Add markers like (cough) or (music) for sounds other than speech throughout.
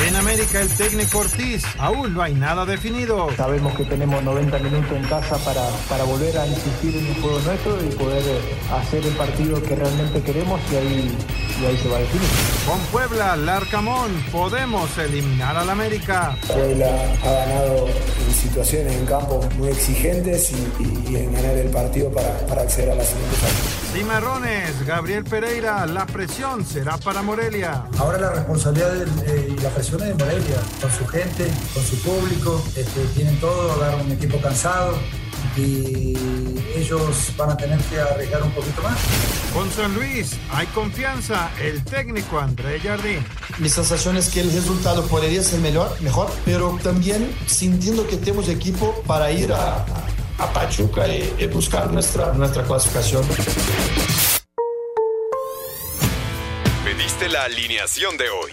En América, el técnico Ortiz, aún no hay nada definido. Sabemos que tenemos 90 minutos en casa para, para volver a insistir en un juego nuestro y poder hacer el partido que realmente queremos y ahí, y ahí se va a definir. Con Puebla, Larcamón, podemos eliminar al América. Puebla ha ganado en situaciones en campo muy exigentes y, y, en ganar el partido para, para acceder a la siguiente fase. Cimarrones, Gabriel Pereira, la presión será para Morelia. Ahora la responsabilidad y la presión de Morelia, con su gente, con su público, este, tienen todo, dar un equipo cansado y ellos van a tener que arriesgar un poquito más. Con San Luis hay confianza, el técnico André Jardín. Mi sensación es que el resultado podría ser mejor, mejor pero también sintiendo que tenemos equipo para ir a, a Pachuca y, y buscar nuestra, nuestra clasificación. Pediste la alineación de hoy.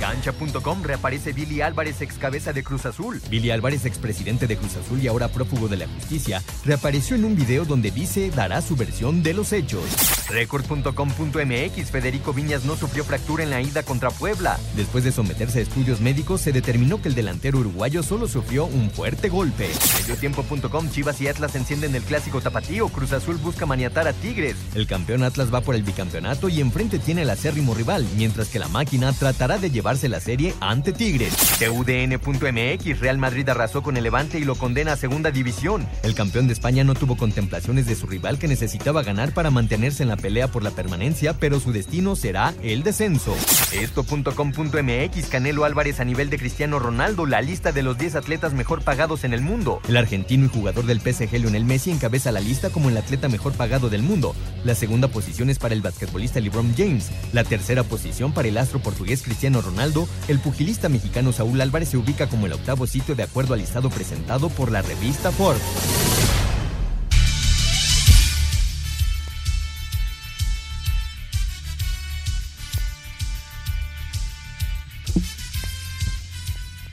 Cancha.com reaparece Billy Álvarez, ex cabeza de Cruz Azul. Billy Álvarez, expresidente de Cruz Azul y ahora prófugo de la justicia, reapareció en un video donde dice dará su versión de los hechos. Record.com.mx Federico Viñas no sufrió fractura en la ida contra Puebla. Después de someterse a estudios médicos, se determinó que el delantero uruguayo solo sufrió un fuerte golpe. Mediotiempo.com Chivas y Atlas encienden el clásico tapatío. Cruz Azul busca maniatar a Tigres. El campeón Atlas va por el bicampeonato y enfrente tiene el acérrimo rival, mientras que la máquina tratará de llevarse la serie ante Tigres. TUDN.mx Real Madrid arrasó con el Levante y lo condena a segunda división. El campeón de España no tuvo contemplaciones de su rival que necesitaba ganar para mantenerse en la pelea por la permanencia, pero su destino será el descenso. Esto.com.mx Canelo Álvarez a nivel de Cristiano Ronaldo, la lista de los 10 atletas mejor pagados en el mundo. El argentino y jugador del PSG Lionel Messi encabeza la lista como el atleta mejor pagado del mundo. La segunda posición es para el basquetbolista LeBron James. La tercera posición para el astro portugués Cristiano Ronaldo. El pugilista mexicano Saúl Álvarez se ubica como el octavo sitio de acuerdo al listado presentado por la revista Forbes.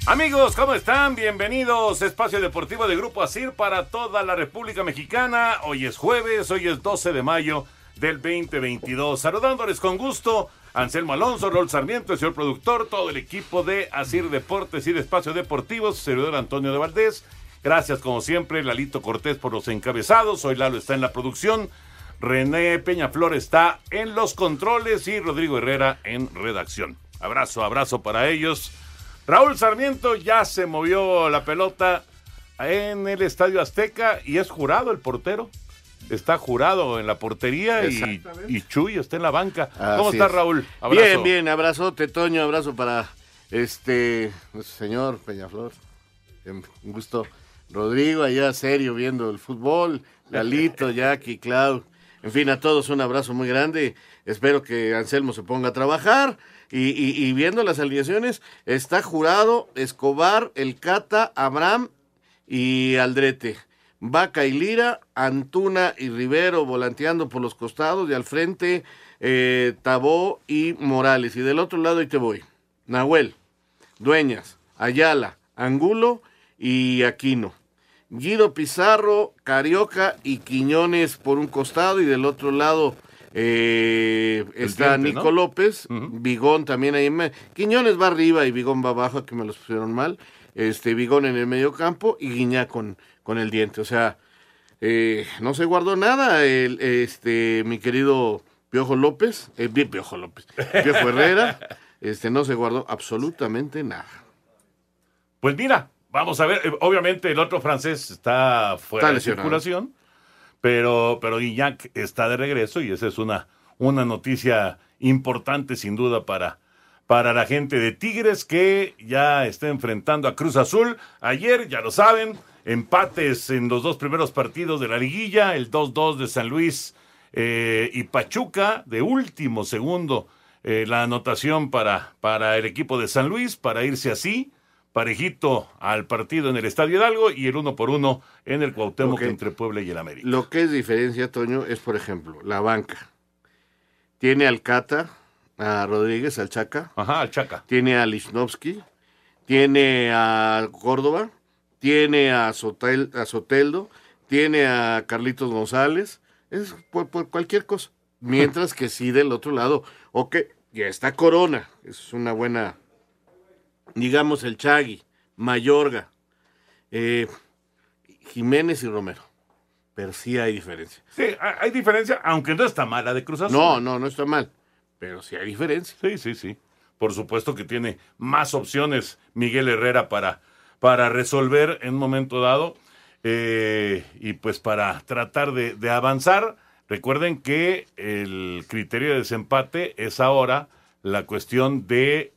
Amigos, ¿cómo están? Bienvenidos a Espacio Deportivo de Grupo Asir para toda la República Mexicana. Hoy es jueves, hoy es 12 de mayo del 2022. Saludándoles con gusto, Anselmo Alonso, Rol Sarmiento, el señor productor, todo el equipo de Asir Deportes y de Espacio Deportivo, su servidor Antonio de Valdés. Gracias, como siempre, Lalito Cortés por los encabezados. Hoy Lalo está en la producción. René Peñaflor está en los controles y Rodrigo Herrera en redacción. Abrazo, abrazo para ellos. Raúl Sarmiento ya se movió la pelota en el Estadio Azteca y es jurado el portero. Está jurado en la portería y, y, Chuy está en la banca. ¿Cómo Así está es. Raúl? Abrazo. Bien, bien, abrazote, Toño, abrazo para este señor Peñaflor. Un gusto. Rodrigo, allá serio viendo el fútbol. Lalito, (laughs) Jackie, Clau. En fin, a todos un abrazo muy grande. Espero que Anselmo se ponga a trabajar. Y, y- y viendo las alineaciones, está jurado Escobar, El Cata, Abraham y Aldrete. Vaca y Lira, Antuna y Rivero volanteando por los costados y al frente eh, Tabó y Morales. Y del otro lado ahí te voy. Nahuel, Dueñas, Ayala, Angulo y Aquino. Guido Pizarro, Carioca y Quiñones por un costado y del otro lado eh, está diente, Nico ¿no? López, Vigón también ahí. Quiñones va arriba y Vigón va abajo, que me los pusieron mal. Este Vigón en el medio campo y Guiñá con, con el diente. O sea, Eh, no se guardó nada el, este, mi querido Piojo López, eh, Piojo López, Piojo Herrera, (laughs) este, no se guardó absolutamente nada. Pues mira, vamos a ver, eh, obviamente el otro francés está fuera Está de circulación, pero, pero Guiñac está de regreso y esa es una, una noticia importante sin duda para, para la gente de Tigres que ya está enfrentando a Cruz Azul. Ayer, ya lo saben, empates en los dos primeros partidos de la liguilla, el 2-2 de San Luis eh, y Pachuca, de último segundo eh, la anotación para, para el equipo de San Luis, para irse así, parejito al partido en el Estadio Hidalgo y el uno por uno en el Cuauhtémoc entre Puebla y el América. Lo que es diferencia, Toño, es, por ejemplo, la banca. Tiene al Cata, a Rodríguez, al Chaca. Ajá, al Chaca. Tiene a Lichnowsky, tiene a Córdoba, tiene a, Sotel, a Soteldo, tiene a Carlitos González. Es por, por cualquier cosa. (laughs) Mientras que sí del otro lado, ok, ya está Corona, es una buena, digamos el Chagui, Mayorga, eh, Jiménez y Romero. Pero sí hay diferencia. Sí, hay hay diferencia, aunque no está mala de Cruz Azul. No, no, no está mal. Pero sí hay diferencia. Sí, sí, sí. Por supuesto que tiene más opciones Miguel Herrera para, para resolver en un momento dado. eh, y pues para tratar de, avanzar, recuerden que el criterio de desempate es ahora la cuestión de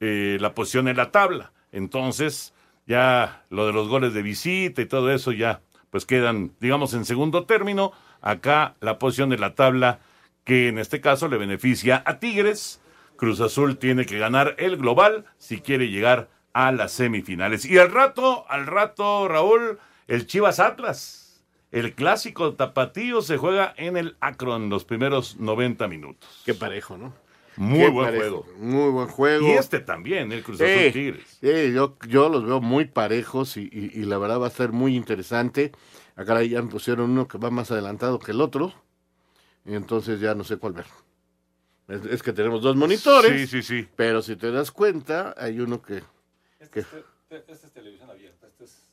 eh, la posición en la tabla. Entonces, ya lo de los goles de visita y todo eso ya pues quedan, digamos, en segundo término. Acá la posición de la tabla que en este caso le beneficia a Tigres. Cruz Azul tiene que ganar el global si quiere llegar a las semifinales. Y al rato, al rato, Raúl, el Chivas Atlas. El clásico tapatío se juega en el Akron los primeros 90 minutos. Qué parejo, ¿no? Muy Qué buen parejo, juego. Muy buen juego. Y este también, el Cruz Azul Sí, Tigres. sí, yo, yo los veo muy parejos y, y- y la verdad va a ser muy interesante. Acá ya me pusieron uno que va más adelantado que el otro. Y entonces ya no sé cuál ver. Es, es que tenemos dos monitores. Sí, sí, sí. Pero si te das cuenta, hay uno que... que- Esta es televisión abierta, este es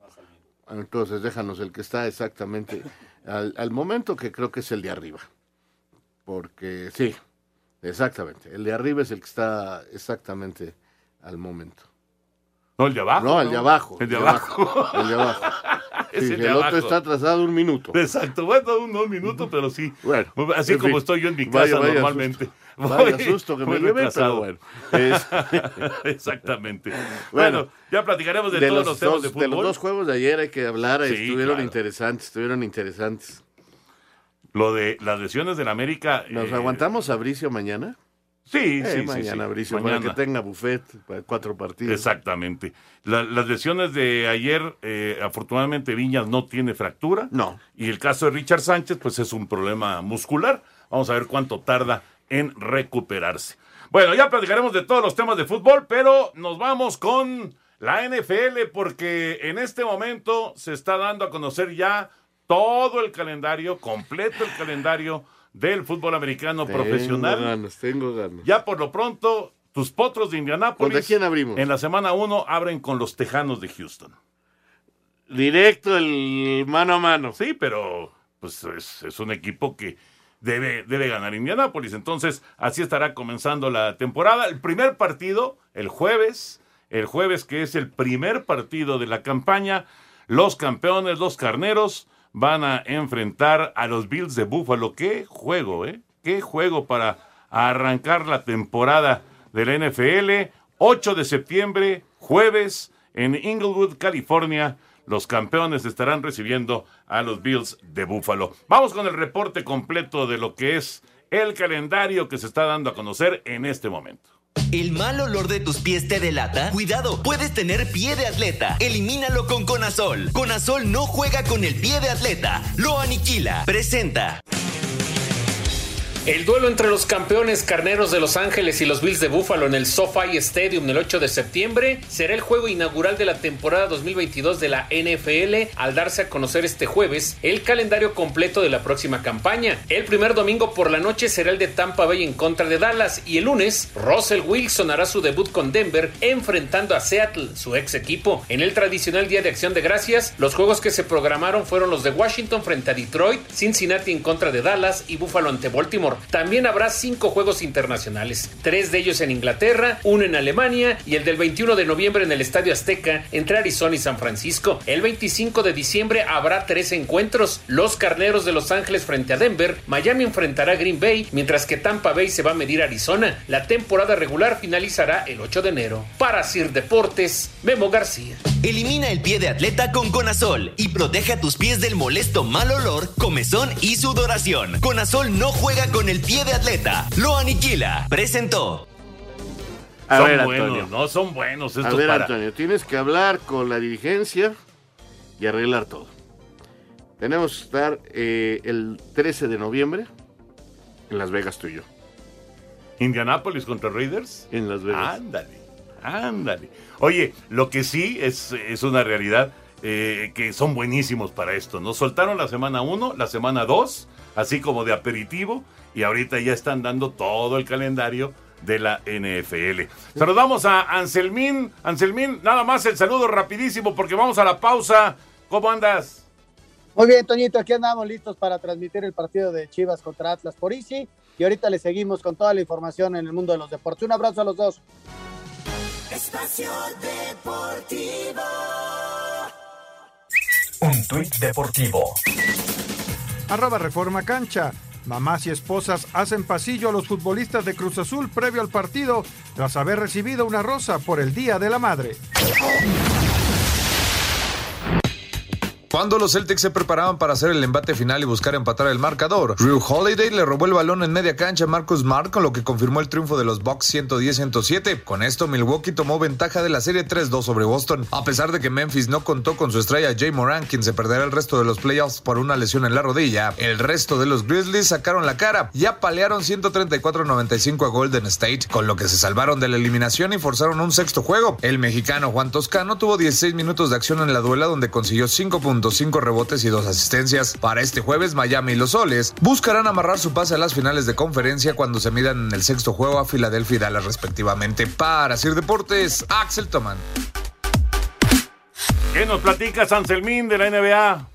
más al mismo. entonces déjanos el que está exactamente al, al momento, que creo que es el de arriba. Porque sí, exactamente. El de arriba es el que está exactamente al momento. No, el de abajo. No, el de abajo. El de abajo. El de abajo. Es (laughs) Sí, el el, de otro está atrasado un minuto. Exacto, bueno, un, un minuto, pero sí. Bueno, Así como fin. estoy yo en mi casa vaya normalmente. susto. Vaya Voy- susto que me retrasado. pero bueno. (laughs) Es- Exactamente. Bueno, Bueno, ya platicaremos de, de, todos los los temas dos, de de fútbol. los dos juegos de ayer hay que hablar. Sí, estuvieron claro. interesantes, estuvieron interesantes. Lo de las lesiones del América. ¿Nos eh, aguantamos a Bricio mañana? Sí, Eh, sí, sí, mañana, sí. Bricio, Mañana. para que tenga buffet para cuatro partidos. Exactamente. La- las lesiones de ayer, eh, afortunadamente Viñas no tiene fractura. No. Y el caso de Richard Sánchez, pues es un problema muscular. Vamos a ver cuánto tarda en recuperarse. Bueno, ya platicaremos de todos los temas de fútbol, pero nos vamos con la NFL porque en este momento se está dando a conocer ya todo el calendario, completo el calendario del fútbol americano Tengo profesional. ganas, tengo ganas. Ya por lo pronto, tus potros de Indianápolis. ¿Contra quién abrimos? En la semana 1 abren con los Tejanos de Houston. Directo el mano a mano. Sí, pero pues es, es un equipo que debe, debe ganar Indianápolis. Entonces, así estará comenzando la temporada. El primer partido, el jueves, el jueves que es el primer partido de la campaña, los campeones, los carneros, van a enfrentar a los Bills de Buffalo. Qué juego, ¿eh? Qué juego para arrancar la temporada de la NFL. 8 de septiembre, jueves, en Inglewood, California. Los campeones estarán recibiendo a los Bills de Buffalo. Vamos con el reporte completo de lo que es el calendario que se está dando a conocer en este momento. ¿El mal olor de tus pies te delata? Cuidado, puedes tener pie de atleta. Elimínalo con Conazol. Conazol no juega con el pie de atleta, lo aniquila. Presenta. El duelo entre los campeones carneros de Los Ángeles y los Bills de Buffalo en el SoFi Stadium el 8 de septiembre será el juego inaugural de la temporada 2022 de la NFL al darse a conocer este jueves el calendario completo de la próxima campaña. El primer domingo por la noche será el de Tampa Bay en contra de Dallas y el lunes Russell Wilson hará su debut con Denver enfrentando a Seattle, su ex equipo. En el tradicional Día de Acción de Gracias, los juegos que se programaron fueron los de Washington frente a Detroit, Cincinnati en contra de Dallas y Buffalo ante Baltimore. También habrá cinco juegos internacionales, tres de ellos en Inglaterra, uno en Alemania y el del 21 de noviembre en el Estadio Azteca entre Arizona y San Francisco. El 25 de diciembre habrá tres encuentros, los Carneros de Los Ángeles frente a Denver, Miami enfrentará a Green Bay, mientras que Tampa Bay se va a medir a Arizona. La temporada regular finalizará el 8 de enero. Para Sir Deportes, Memo García. Elimina el pie de atleta con Conazol y protege a tus pies del molesto mal olor, comezón y sudoración. Conazol no juega con el pie de atleta, lo aniquila. Presentó. A son ver, buenos, Antonio. no son buenos A estos ver, para. Antonio, tienes que hablar con la dirigencia y arreglar todo. Tenemos que estar eh, el 13 de noviembre en Las Vegas tú y yo. Indianapolis contra Raiders. En Las Vegas. Ándale, ándale. Oye, lo que sí es, es una realidad eh, que son buenísimos para esto. Nos soltaron la semana 1, la semana 2, así como de aperitivo, y ahorita ya están dando todo el calendario de la NFL. Saludamos a Anselmín. Anselmín, nada más el saludo rapidísimo porque vamos a la pausa. ¿Cómo andas? Muy bien, Toñito, aquí andamos listos para transmitir el partido de Chivas contra Atlas por Easy y ahorita le seguimos con toda la información en el mundo de los deportes. Un abrazo a los dos. Espacio Deportivo. Un tuit deportivo. Arroba Reforma Cancha. Mamás y esposas hacen pasillo a los futbolistas de Cruz Azul previo al partido tras haber recibido una rosa por el Día de la Madre. Cuando los Celtics se preparaban para hacer el embate final y buscar empatar el marcador, Drew Holiday le robó el balón en media cancha a Marcus Smart, con lo que confirmó el triunfo de los Bucks 110-107. Con esto, Milwaukee tomó ventaja de la serie 3-2 sobre Boston, a pesar de que Memphis no contó con su estrella Jay Moran, quien se perderá el resto de los playoffs por una lesión en la rodilla. El resto de los Grizzlies sacaron la cara y apalearon 134-95 a Golden State, con lo que se salvaron de la eliminación y forzaron un sexto juego. El mexicano Juan Toscano tuvo 16 minutos de acción en la duela donde consiguió 5 puntos cinco rebotes y dos asistencias. Para este jueves, Miami y los Soles buscarán amarrar su pase a las finales de conferencia cuando se midan en el sexto juego a Filadelfia y Dallas respectivamente. Para Sir Deportes, Axel Toman. ¿Qué nos platicas, Anselmín, de la NBA?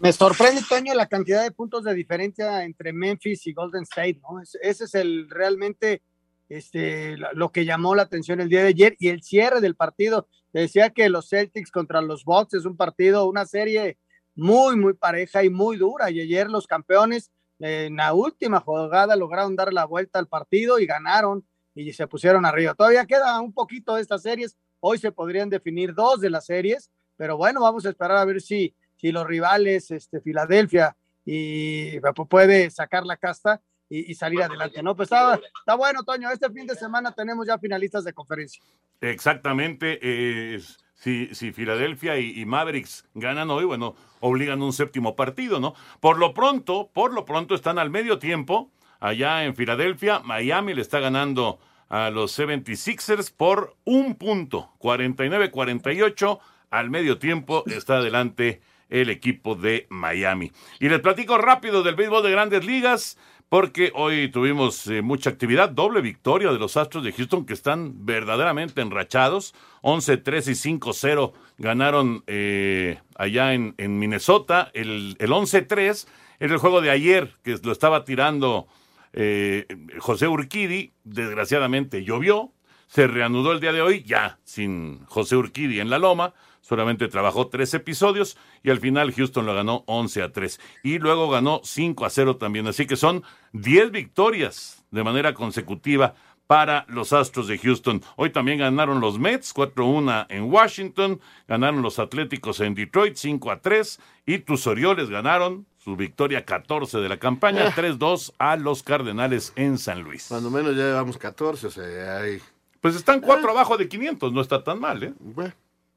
Me sorprende, Toño, la cantidad de puntos de diferencia entre Memphis y Golden State, ¿no? Es- Ese es el realmente este, lo que llamó la atención el día de ayer y el cierre del partido. Decía que los Celtics contra los Bucks es un partido, una serie muy, muy pareja y muy dura. Y ayer los campeones en la última jugada lograron dar la vuelta al partido y ganaron y se pusieron arriba. Todavía queda un poquito de estas series. Hoy se podrían definir dos de las series, pero bueno, vamos a esperar a ver si, si los rivales, este, Filadelfia, y pu- puede sacar la casta y, y salir adelante, ¿no? Pues está, está bueno, Toño. Este fin de semana tenemos ya finalistas de conferencia. Exactamente. eh, si, si Filadelfia y, y Mavericks ganan hoy, bueno, obligan un séptimo partido, ¿no? Por lo pronto, por lo pronto están al medio tiempo allá en Filadelfia. Miami le está ganando a los 76ers por un punto, 49-48. Al medio tiempo está adelante el equipo de Miami. Y les platico rápido del béisbol de grandes ligas. Porque hoy tuvimos eh, mucha actividad, doble victoria de los Astros de Houston que están verdaderamente enrachados. 11-3 y 5-0 ganaron eh, allá en, Minnesota. El, el 11-3 era el juego de ayer que lo estaba tirando eh, José Urquidi. Desgraciadamente llovió. Se reanudó el día de hoy ya sin José Urquidi en la loma. Solamente trabajó tres episodios y al final Houston lo ganó 11 a 3. Y luego ganó 5 a 0 también. Así que son 10 victorias de manera consecutiva para los Astros de Houston. Hoy también ganaron los Mets 4-1 en Washington, ganaron los Atléticos en Detroit 5 a 3 y tus Orioles ganaron su victoria 14 de la campaña 3-2 a los Cardenales en San Luis. Cuando menos ya llevamos 14, o sea, hay... Pues están cuatro abajo de 500, no está tan mal, ¿eh? Bueno,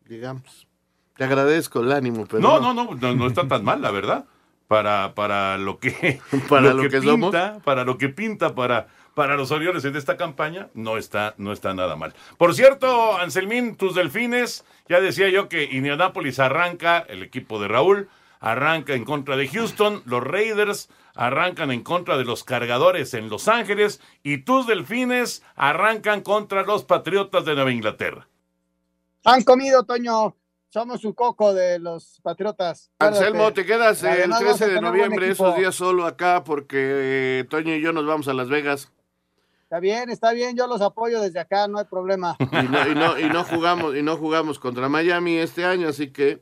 digamos. Te agradezco el ánimo, pero... No, no, no, no, no está tan mal, la verdad. para, para lo que, (laughs) Para lo que pinta, para lo que pinta para, para los Orioles en esta campaña, no está, no está nada mal. Por cierto, Anselmín, tus delfines, ya decía yo que Indianapolis arranca, el equipo de Raúl, arranca en contra de Houston, los Raiders arrancan en contra de los cargadores en Los Ángeles y tus delfines arrancan contra los Patriotas de Nueva Inglaterra. Han comido, Toño. Somos un coco de los Patriotas. Anselmo, te quedas el Además, vamos 13 a de noviembre, esos días solo acá, porque eh, Toño y yo nos vamos a Las Vegas. Está bien, está bien, yo los apoyo desde acá, no hay problema. Y no, y no, y no jugamos, y no jugamos contra Miami este año, así que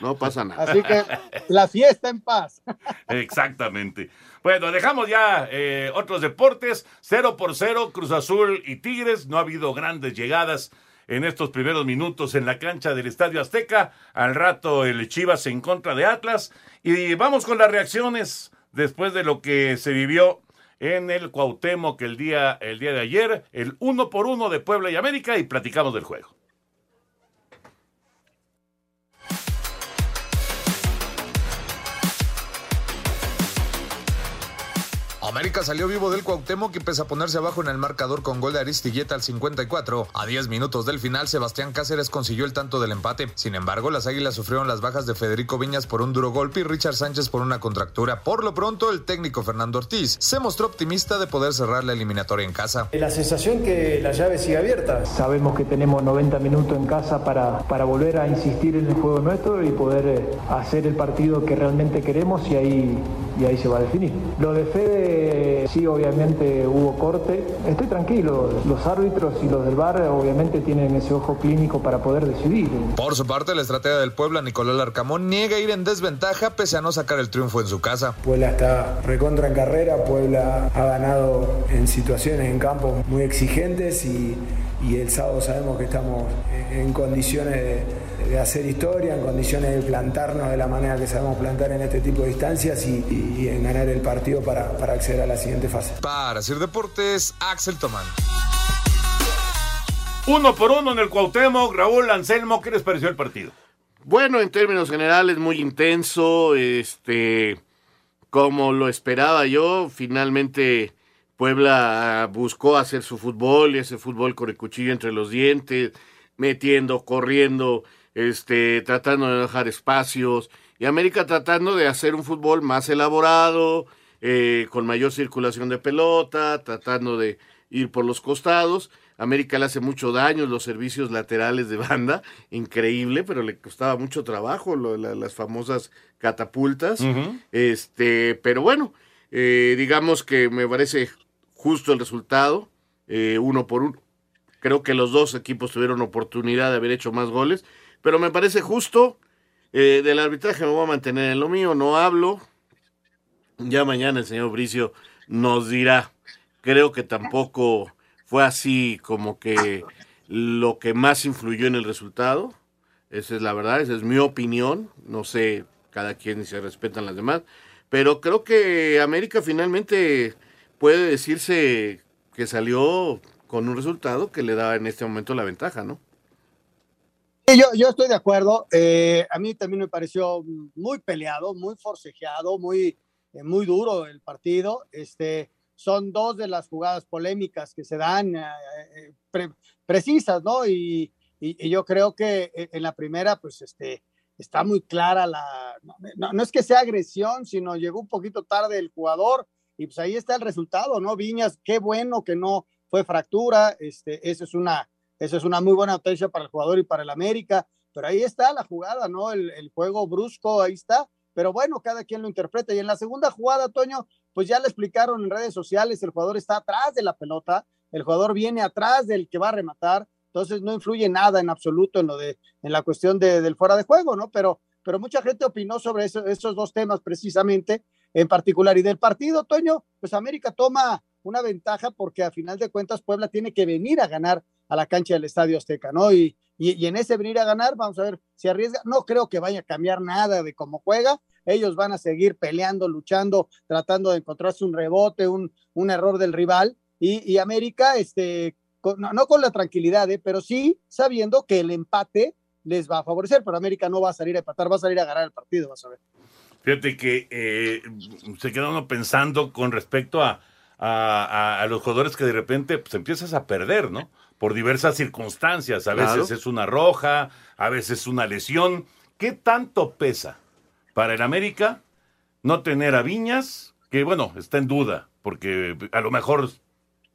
no pasa nada. Así que la fiesta en paz. Exactamente. Bueno, dejamos ya eh, otros deportes. 0 por 0, Cruz Azul y Tigres. No ha habido grandes llegadas en estos primeros minutos en la cancha del Estadio Azteca. Al rato el Chivas en contra de Atlas. Y vamos con las reacciones después de lo que se vivió en el Cuauhtémoc el día, el día de ayer. El uno por uno de Puebla y América y platicamos del juego. América salió vivo del Cuauhtémoc y pese a ponerse abajo en el marcador con gol de Aristigueta al 54, a 10 minutos del final Sebastián Cáceres consiguió el tanto del empate. Sin embargo, las Águilas sufrieron las bajas de Federico Viñas por un duro golpe y Richard Sánchez por una contractura. Por lo pronto, el técnico Fernando Ortiz se mostró optimista de poder cerrar la eliminatoria en casa. La sensación que la llave sigue abierta. Sabemos que tenemos 90 minutos en casa para, para volver a insistir en el juego nuestro y poder eh, hacer el partido que realmente queremos y ahí, y ahí se va a definir. Lo de Fede, sí, obviamente hubo corte. Estoy tranquilo, los árbitros y los del bar obviamente tienen ese ojo clínico para poder decidir. Por su parte, la estratega del Puebla, Nicolás Larcamón, niega ir en desventaja pese a no sacar el triunfo en su casa. Puebla está recontra en carrera, Puebla ha ganado en situaciones en campos muy exigentes y, y el sábado sabemos que estamos en condiciones de, de hacer historia, en condiciones de plantarnos de la manera que sabemos plantar en este tipo de distancias y, y- y en ganar el partido para, para acceder a la siguiente fase. Para Sir Deportes, Axel Tomán. Uno por uno en el Cuauhtémoc. Raúl Anselmo, ¿qué les pareció el partido? Bueno, en términos generales, muy intenso, este, como lo esperaba yo, finalmente Puebla buscó hacer su fútbol, y ese fútbol con el cuchillo entre los dientes, metiendo, corriendo, este, tratando de dejar espacios, y América tratando de hacer un fútbol más elaborado, eh, con mayor circulación de pelota, tratando de ir por los costados. América le hace mucho daño los servicios laterales de banda, (laughs) increíble, pero le costaba mucho trabajo lo la- las famosas catapultas. Este, pero bueno, eh, digamos que me parece justo el resultado, eh, uno por uno. Creo que los dos equipos tuvieron oportunidad de haber hecho más goles, pero me parece justo. Eh, del arbitraje me voy a mantener en lo mío, no hablo. Ya mañana el señor Bricio nos dirá. Creo que tampoco fue así como que lo que más influyó en el resultado. Esa es la verdad, esa es mi opinión. No sé, cada quien se respetan las demás. Pero creo que América finalmente puede decirse que salió con un resultado que le da en este momento la ventaja, ¿no? Yo, yo estoy de acuerdo. Eh, a mí también me pareció muy peleado, muy forcejeado, muy, eh, muy duro el partido. Este, son dos de las jugadas polémicas que se dan eh, eh, pre- precisas, ¿no? Y, y- y yo creo que eh, en la primera, pues, este, está muy clara la. No, no- no es que sea agresión, sino llegó un poquito tarde el jugador y pues ahí está el resultado, ¿no? Viñas, qué bueno que no fue fractura. Este, eso es una eso es una muy buena noticia para el jugador y para el América, pero ahí está la jugada, ¿no? El, juego brusco, ahí está. Pero bueno, cada quien lo interpreta. Y en la segunda jugada, Toño, pues ya le explicaron en redes sociales, el jugador está atrás de la pelota, el jugador viene atrás del que va a rematar, entonces no influye nada en absoluto en lo de, en la cuestión de, del fuera de juego, ¿no? Pero, pero mucha gente opinó sobre eso- esos dos temas precisamente en particular. Y del partido, Toño, pues América toma una ventaja porque a final de cuentas Puebla tiene que venir a ganar a la cancha del Estadio Azteca, ¿no? Y, y, en ese venir a ganar, vamos a ver si arriesga. No creo que vaya a cambiar nada de cómo juega. Ellos van a seguir peleando, luchando, tratando de encontrarse un rebote, un, un error del rival. Y, y América, este, no, no con la tranquilidad, ¿eh? pero sí sabiendo que el empate les va a favorecer, pero América no va a salir a empatar, va a salir a ganar el partido, vas a ver. Fíjate que eh, se queda uno pensando con respecto a, a, a- a los jugadores que de repente pues, empiezas a perder, ¿no? Por diversas circunstancias. A veces Claro. es una roja, a veces una lesión. ¿Qué tanto pesa para el América no tener a Viñas? Que bueno, está en duda, porque a lo mejor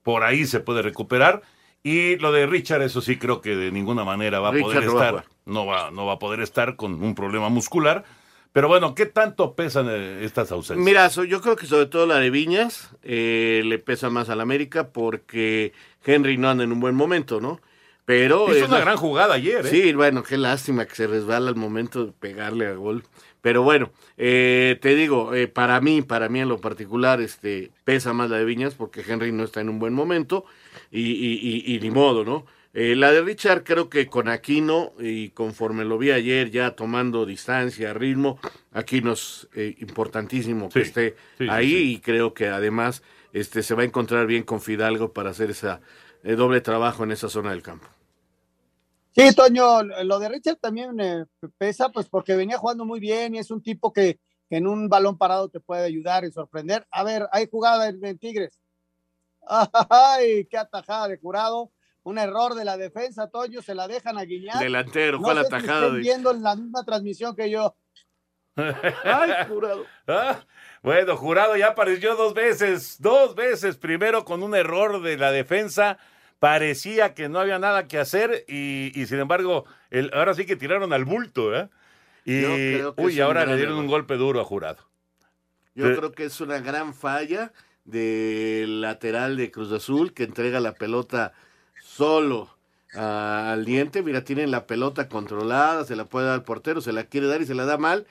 por ahí se puede recuperar. Y lo de Richard, eso sí creo que de ninguna manera va a Richard poder no va a estar. No va, no va a poder estar con un problema muscular. Pero bueno, ¿qué tanto pesan eh, estas ausencias? Mira, yo creo que sobre todo la de Viñas eh, le pesa más al América porque Henry no anda en un buen momento, ¿no? Pero es una la- gran jugada ayer, ¿eh? Sí, bueno, qué lástima que se resbala al momento de pegarle a gol. Pero bueno, eh, te digo, eh, para mí, para mí en lo particular, este, pesa más la de Viñas porque Henry no está en un buen momento y, y, y- y ni modo, ¿no? Eh, la de Richard creo que con Aquino y conforme lo vi ayer ya tomando distancia, ritmo, Aquino es eh, importantísimo que Sí, esté sí, ahí sí. y creo que además este, se va a encontrar bien con Fidalgo para hacer esa eh, doble trabajo en esa zona del campo. Sí, Toño, lo de Richard también eh, pesa, pues porque venía jugando muy bien y es un tipo que, que en un balón parado te puede ayudar y sorprender. A ver, hay jugada en, en Tigres. (laughs) ¡Ay, qué atajada de jurado! Un error de la defensa, Toño, se la dejan a Guiñac. Delantero, no fue la si estén viendo en la misma transmisión que yo. Ay, (laughs) jurado. Ah, bueno, jurado ya apareció dos veces, dos veces. Primero con un error de la defensa, parecía que no había nada que hacer y, y sin embargo, el, ahora sí que tiraron al bulto, ¿eh? Y uy, ahora le dieron error. un golpe duro a jurado. Yo Sí. creo que es una gran falla del lateral de Cruz Azul que entrega la pelota solo ah, al diente. Mira, tienen la pelota controlada, se la puede dar al portero, se la quiere dar y se la da mal.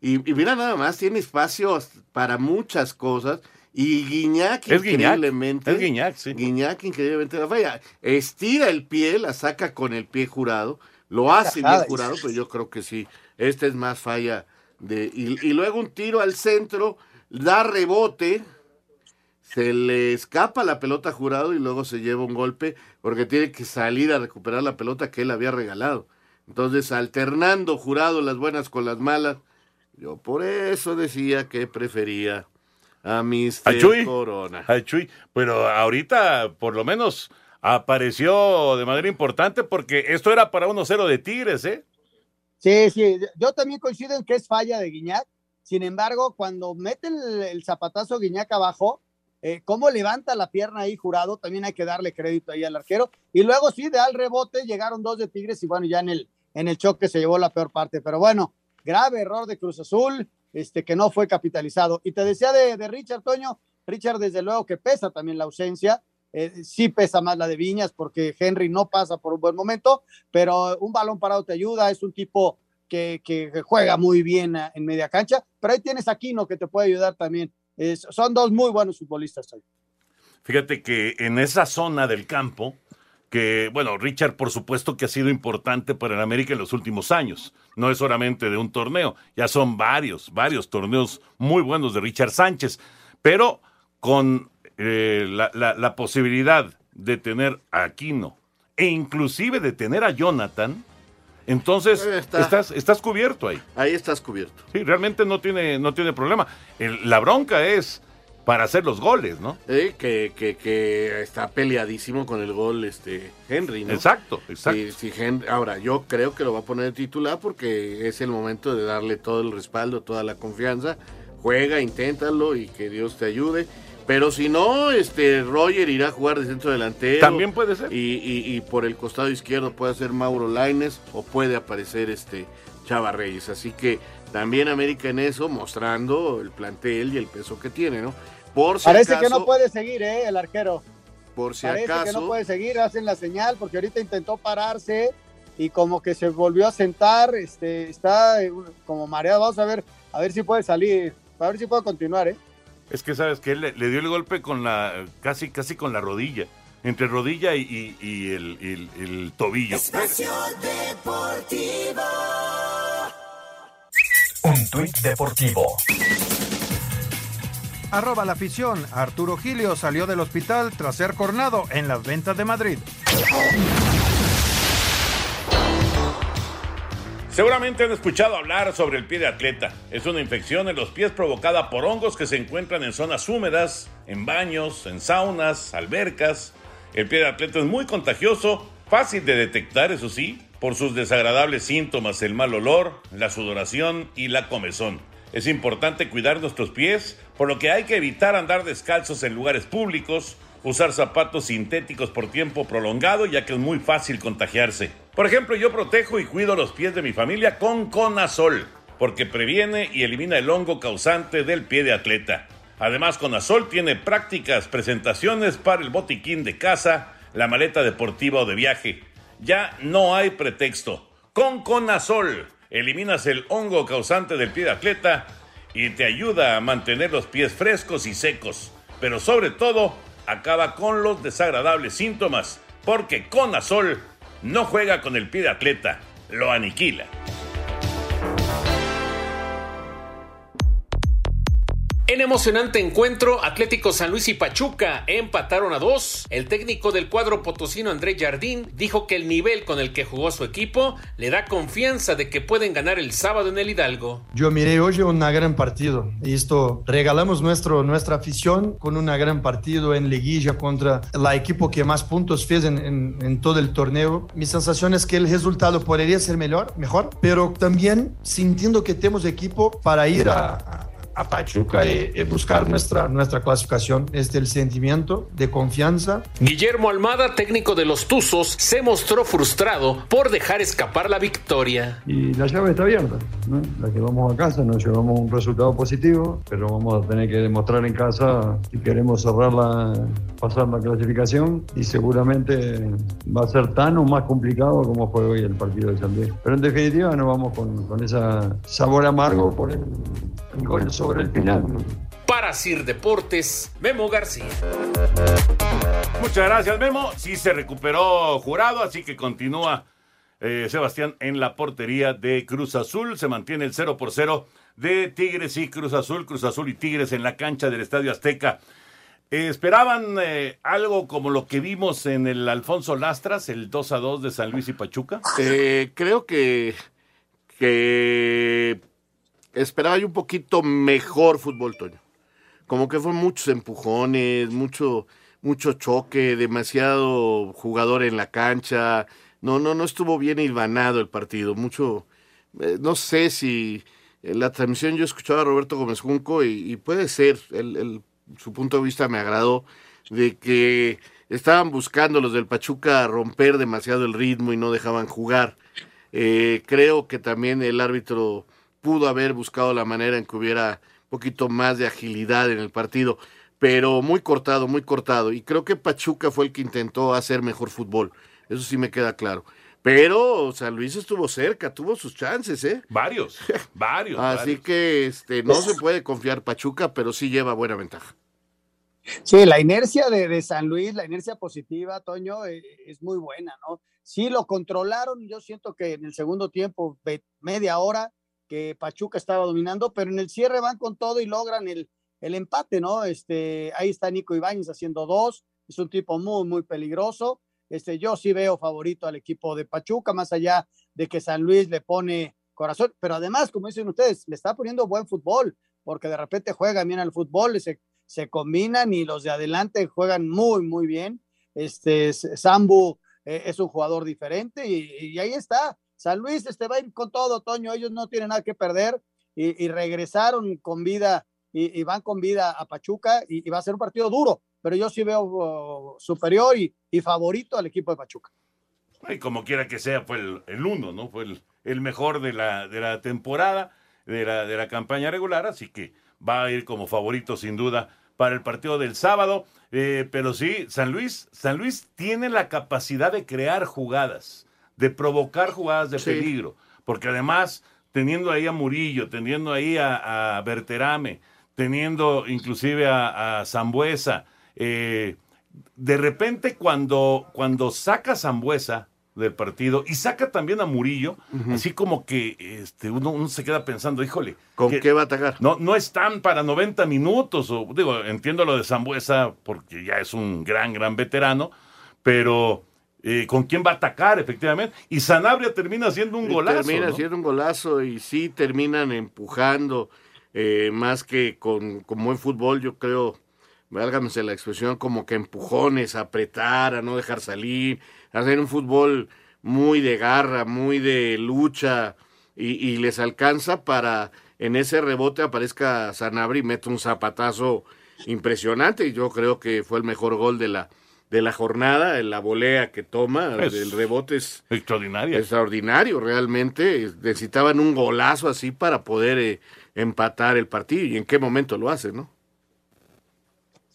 Y, y mira nada más, tiene espacio para muchas cosas. Y Guiñac, Es Guiñac, increíblemente. es Guiñac, sí. Guiñac, increíblemente la falla. Estira el pie, la saca con el pie jurado. Lo hace bien jurado, pero yo creo que sí. Esta es más falla de. Y, y luego un tiro al centro, da rebote. Se le escapa la pelota jurado y luego se lleva un golpe porque tiene que salir a recuperar la pelota que él había regalado. Entonces, alternando jurado las buenas con las malas, yo por eso decía que prefería a Mr. A Chuy. Corona. A Chuy. Pero ahorita, por lo menos, apareció de manera importante porque esto era para 1-0 de Tigres, ¿eh? Sí, sí, yo también coincido en que es falla de Guiñac. Sin embargo, cuando mete el, el zapatazo Guiñac abajo, eh, cómo levanta la pierna ahí jurado, también hay que darle crédito ahí al arquero. Y luego sí, de al rebote llegaron dos de Tigres y bueno, ya en el, en el choque se llevó la peor parte. Pero bueno, grave error de Cruz Azul, este, que no fue capitalizado. Y te decía de, Richard Toño, Richard desde luego que pesa también la ausencia. Eh, sí pesa más la de Viñas porque Henry no pasa por un buen momento, pero un balón parado te ayuda, es un tipo que, juega muy bien eh, en media cancha, pero ahí tienes a Aquino que te puede ayudar también. Son dos muy buenos futbolistas. Fíjate que en esa zona del campo, que, bueno, Richard por supuesto que ha sido importante para el América en los últimos años. No es solamente de un torneo, ya son varios, varios torneos muy buenos de Richard Sánchez. Pero con eh, la, la- la posibilidad de tener a Aquino e inclusive de tener a Jonathan, entonces está. estás, estás cubierto ahí. Ahí estás cubierto. Sí, realmente no tiene, no tiene problema. El- la bronca es para hacer los goles, ¿no? Eh, que, que, que está peleadísimo con el gol este Henry, ¿no? Exacto, exacto. Ahora, yo creo que lo va a poner de titular porque es el momento de darle todo el respaldo, toda la confianza. Juega, inténtalo y que Dios te ayude. Pero si no, este Roger irá a jugar de centro delantero. También puede ser. Y, y- y por el costado izquierdo puede ser Mauro Laines o puede aparecer este Chava Reyes. Así que también América en eso, mostrando el plantel y el peso que tiene, ¿no? Por si Parece acaso, que no puede seguir, ¿eh? El arquero. por si Parece que no puede seguir, hacen la señal, porque ahorita intentó pararse y como que se volvió a sentar, este, está eh, como mareado. Vamos a ver, a ver si puede salir, a ver si puede continuar, ¿eh? Es que sabes que él le, le dio el golpe con la casi casi con la rodilla, entre rodilla y, y- y el, y el- el tobillo. Espacio Deportivo. Un tuit deportivo. Arroba la afición. Arturo Gilio salió del hospital tras ser cornado en las ventas de Madrid. Seguramente han escuchado hablar sobre el pie de atleta. Es una infección en los pies provocada por hongos que se encuentran en zonas húmedas, en baños, en saunas, albercas. El pie de atleta es muy contagioso, fácil de detectar, eso sí, por sus desagradables síntomas, el mal olor, la sudoración y la comezón. Es importante cuidar nuestros pies, por lo que hay que evitar andar descalzos en lugares públicos, usar zapatos sintéticos por tiempo prolongado, ya que es muy fácil contagiarse. Por ejemplo, yo protejo y cuido los pies de mi familia con Conazol, porque previene y elimina el hongo causante del pie de atleta. Además, Conazol tiene prácticas presentaciones para el botiquín de casa, la maleta deportiva o de viaje. Ya no hay pretexto. Con Conazol eliminas el hongo causante del pie de atleta y te ayuda a mantener los pies frescos y secos. Pero sobre todo, acaba con los desagradables síntomas, porque Conazol no juega con el pie de atleta, lo aniquila. En emocionante encuentro, Atlético San Luis y Pachuca empataron a dos. El técnico del cuadro potosino André Jardín dijo que el nivel con el que jugó su equipo le da confianza de que pueden ganar el sábado en el Hidalgo. Yo miré hoy un gran partido. Esto regalamos nuestro, nuestra afición con un gran partido en liguilla contra el equipo que más puntos fez en, en, en todo el torneo. Mi sensación es que el resultado podría ser mejor, mejor pero también sintiendo que tenemos equipo para ir a, a Pachuca y, y, buscar nuestra, nuestra clasificación. Este el sentimiento de confianza. Guillermo Almada, técnico de los Tuzos, se mostró frustrado por dejar escapar la victoria. Y la llave está abierta, ¿no? La que vamos a casa, nos llevamos un resultado positivo, pero vamos a tener que demostrar en casa si queremos cerrarla, pasar la clasificación y seguramente va a ser tan o más complicado como fue hoy el partido de San Luis. Pero en definitiva nos vamos con, con ese sabor amargo por el, el gol sobre el final. Para Sir Deportes, Memo García. Muchas gracias, Memo. Sí se recuperó jurado, así que continúa eh, Sebastián en la portería de Cruz Azul. Se mantiene el 0 por 0 de Tigres y Cruz Azul. Cruz Azul y Tigres en la cancha del Estadio Azteca. Eh, ¿Esperaban eh, algo como lo que vimos en el Alfonso Lastras, el 2 a 2 de San Luis y Pachuca? Eh, creo que, que esperaba yo un poquito mejor fútbol, Toño. Como que fue muchos empujones, mucho, mucho choque, demasiado jugador en la cancha. No, no, no estuvo bien hilvanado el partido. Mucho, eh, no sé si en la transmisión yo escuchaba a Roberto Gómez Junco y, y puede ser, el, el, su punto de vista me agradó, de que estaban buscando los del Pachuca romper demasiado el ritmo y no dejaban jugar. Eh, creo que también el árbitro pudo haber buscado la manera en que hubiera un poquito más de agilidad en el partido, pero muy cortado, muy cortado. Y creo que Pachuca fue el que intentó hacer mejor fútbol. Eso sí me queda claro. Pero San Luis estuvo cerca, tuvo sus chances, ¿eh? Varios, (laughs) varios. Así varios. que este, no se puede confiar Pachuca, pero sí lleva buena ventaja. Sí, la inercia de, de, San Luis, la inercia positiva, Toño, eh, es muy buena, ¿no? Sí, lo controlaron, yo siento que en el segundo tiempo, media hora, que Pachuca estaba dominando, pero en el cierre van con todo y logran el, el empate, ¿no? Este, ahí está Nico Ibáñez haciendo dos, es un tipo muy, muy peligroso. Este, yo sí veo favorito al equipo de Pachuca, más allá de que San Luis le pone corazón, pero además, como dicen ustedes, le está poniendo buen fútbol, porque de repente juegan bien al fútbol, se, se combinan y los de adelante juegan muy, muy bien. Este, Sambu eh, es un jugador diferente y, y, ahí está. San Luis este, va a ir con todo, Toño, ellos no tienen nada que perder y, y regresaron con vida y, van con vida a Pachuca y, va a ser un partido duro, pero yo sí veo uh, superior y, favorito al equipo de Pachuca. Y como quiera que sea, fue el, uno, ¿no? Fue el, mejor de la, de la temporada, de la, de la campaña regular, así que va a ir como favorito sin duda para el partido del sábado. Eh, pero sí, San Luis, San Luis tiene la capacidad de crear jugadas, de provocar jugadas de sí. peligro, porque además, teniendo ahí a Murillo, teniendo ahí a, a Berterame, teniendo inclusive a, a Zambuesa, eh, de repente cuando, cuando saca Zambuesa del partido y saca también a Murillo, uh -huh. así como que este, uno, uno, se queda pensando, híjole. ¿Con que, qué va a atacar? No, no están para 90 minutos, o digo, entiendo lo de Zambuesa porque ya es un gran, gran veterano, pero eh, con quién va a atacar, efectivamente. Y Sanabria termina siendo un golazo. Termina un golazo y sí terminan empujando eh, más que con, con buen fútbol, yo creo, válgamese la expresión, como que empujones, apretar, a no dejar salir, hacer un fútbol muy de garra, muy de lucha y, y les alcanza para en ese rebote aparezca Sanabria y mete un zapatazo impresionante y yo creo que fue el mejor gol de la de la jornada, la volea que toma, Es el rebote es extraordinario. Extraordinario, realmente. Necesitaban un golazo así para poder eh, empatar el partido. ¿Y en qué momento lo hace, no?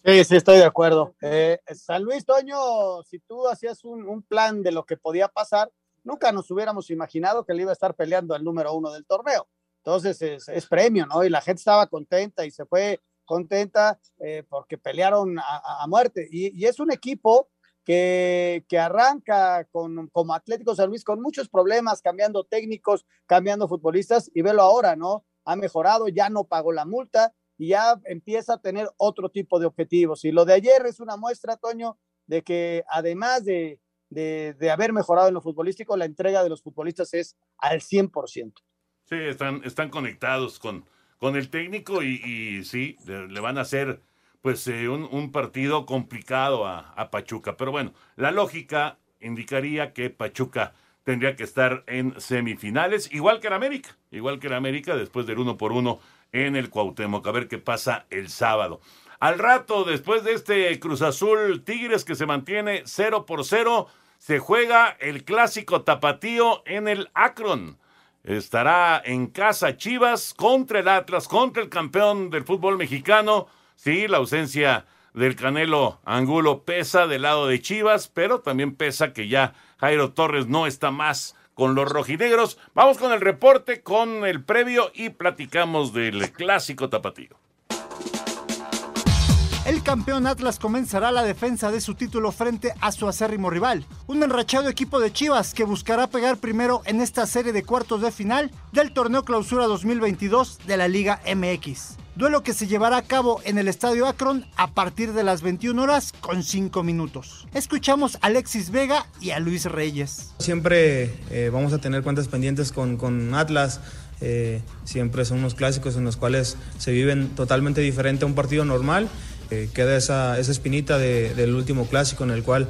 Sí, sí, estoy de acuerdo. Eh, San Luis Toño, si tú hacías un, un plan de lo que podía pasar, nunca nos hubiéramos imaginado que le iba a estar peleando al número uno del torneo. Entonces es, es premio, ¿no? Y la gente estaba contenta y se fue contenta eh, porque pelearon a, a- muerte. Y, y es un equipo que, que arranca con, como Atlético San Luis con muchos problemas, cambiando técnicos, cambiando futbolistas, y velo ahora, ¿no? Ha mejorado, ya no pagó la multa y ya empieza a tener otro tipo de objetivos. Y lo de ayer es una muestra, Toño, de que además de, de, de haber mejorado en lo futbolístico, la entrega de los futbolistas es al 100%. Sí, están, están conectados con, con el técnico y, sí, le, van a hacer pues eh, un, partido complicado a, a Pachuca. Pero bueno, la lógica indicaría que Pachuca tendría que estar en semifinales, igual que el América, igual que el América después del uno por uno en el Cuauhtémoc, a ver qué pasa el sábado. Al rato, después de este Cruz Azul Tigres que se mantiene 0 por 0, se juega el clásico tapatío en el Akron. Estará en casa Chivas contra el Atlas, contra el campeón del fútbol mexicano. Sí, la ausencia del Canelo Angulo pesa del lado de Chivas, pero también pesa que ya Jairo Torres no está más con los rojinegros. Vamos con el reporte, con el previo y platicamos del clásico tapatío. El campeón Atlas comenzará la defensa de su título frente a su acérrimo rival, un enrachado equipo de Chivas que buscará pegar primero en esta serie de cuartos de final del torneo Clausura 2022 de la Liga MX. Duelo que se llevará a cabo en el Estadio Akron a partir de las 21 horas con 5 minutos. Escuchamos a Alexis Vega y a Luis Reyes. Siempre eh, vamos a tener cuentas pendientes con, con Atlas. eh, siempre son unos clásicos en los cuales se viven totalmente diferente a un partido normal. Eh, queda esa, esa espinita de- del último clásico en el cual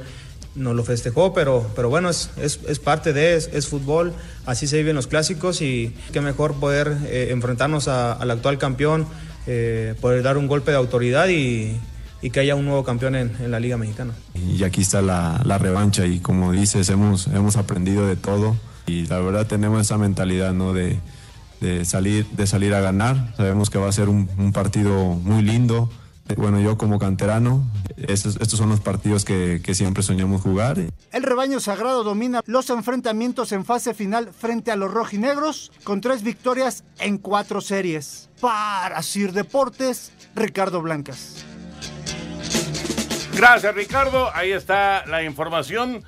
nos lo festejó, pero, pero bueno, es, es, parte de, es, es fútbol, así se viven los clásicos y qué mejor poder eh, enfrentarnos al actual campeón, eh, poder dar un golpe de autoridad y, que haya un nuevo campeón en, la Liga Mexicana. y aquí está la, la revancha y como dices, hemos, hemos aprendido de todo y la verdad tenemos esa mentalidad ¿no? de, de salir, de salir a ganar. Sabemos que va a ser un partido muy lindo. Bueno, yo como canterano, estos son los partidos que, que siempre soñamos jugar. El rebaño sagrado domina los enfrentamientos en fase final frente a los rojinegros con tres victorias en cuatro series. Para Sir Deportes, Ricardo Blancas. Gracias, Ricardo. Ahí está la información.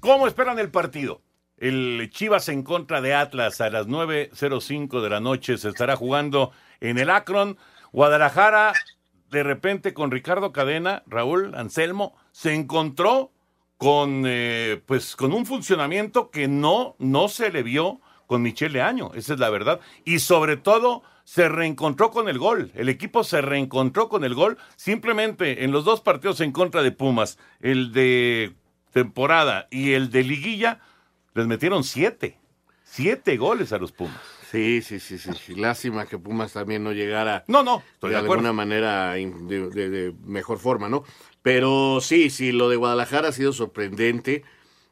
¿Cómo esperan el partido? El Chivas en contra de Atlas a las 9.05 de la noche se estará jugando en el Akron. Guadalajara, de repente con Ricardo Cadena, Raúl Anselmo, se encontró con, eh, pues, con un funcionamiento que no, no se le vio con Michele Año, esa es la verdad. Y sobre todo, se reencontró con el gol. El equipo se reencontró con el gol simplemente en los dos partidos en contra de Pumas, el de temporada y el de liguilla, les metieron siete. Siete goles a los Pumas. Sí, sí, sí, sí, sí. Lástima que Pumas también no llegara. No, no, estoy de alguna manera de, de- de mejor forma, ¿no? Pero sí, sí, lo de Guadalajara ha sido sorprendente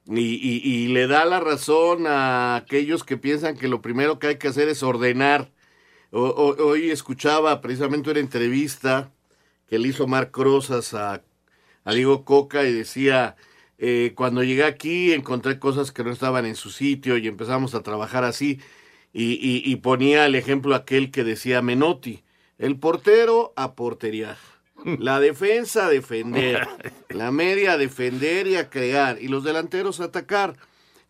y, y- y le da la razón a aquellos que piensan que lo primero que hay que hacer es ordenar. O- o- hoy escuchaba precisamente una entrevista que le hizo Marc Rosas a, a Diego Coca y decía, eh, cuando llegué aquí encontré cosas que no estaban en su sitio y empezamos a trabajar así. Y, y- y ponía el ejemplo aquel que decía Menotti, el portero a portería, (laughs) la defensa a defender, (laughs) la media a defender y a crear, y los delanteros a atacar.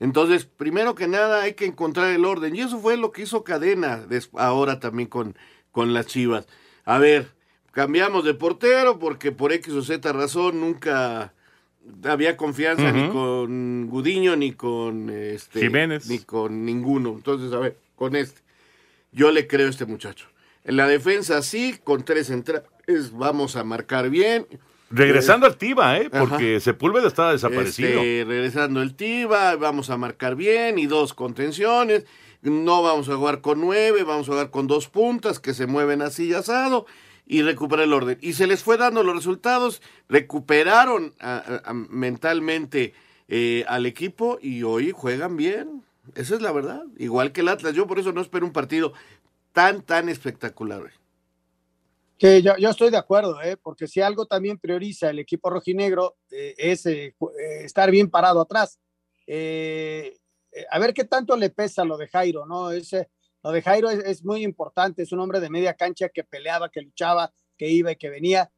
Entonces, primero que nada hay que encontrar el orden, y eso fue lo que hizo Cadena ahora también con, con las Chivas. A ver, cambiamos de portero porque por X o Z razón nunca había confianza ni con Gudiño ni con este, Jiménez. ni con ninguno. Entonces, a ver, con este. Yo le creo a este muchacho. En la defensa sí, con tres centrales vamos a marcar bien. Regresando al Tiba, ¿eh? Ajá. Porque Sepúlveda estaba desaparecido. Este, regresando el Tiba, vamos a marcar bien y dos contenciones. No vamos a jugar con nueve, vamos a jugar con dos puntas que se mueven así y asado y recuperar el orden. Y se les fue dando los resultados, recuperaron a- a- a- mentalmente eh, al equipo y hoy juegan bien. Esa es la verdad. Igual que el Atlas. Yo por eso no espero un partido tan, tan espectacular. Que yo, yo estoy de acuerdo, ¿eh? porque si algo también prioriza el equipo rojinegro eh, es eh, eh, estar bien parado atrás. A ver qué tanto le pesa lo de Jairo, ¿no? Ese, lo de Jairo es, es muy importante, es un hombre de media cancha que peleaba, que luchaba, que iba y que venía.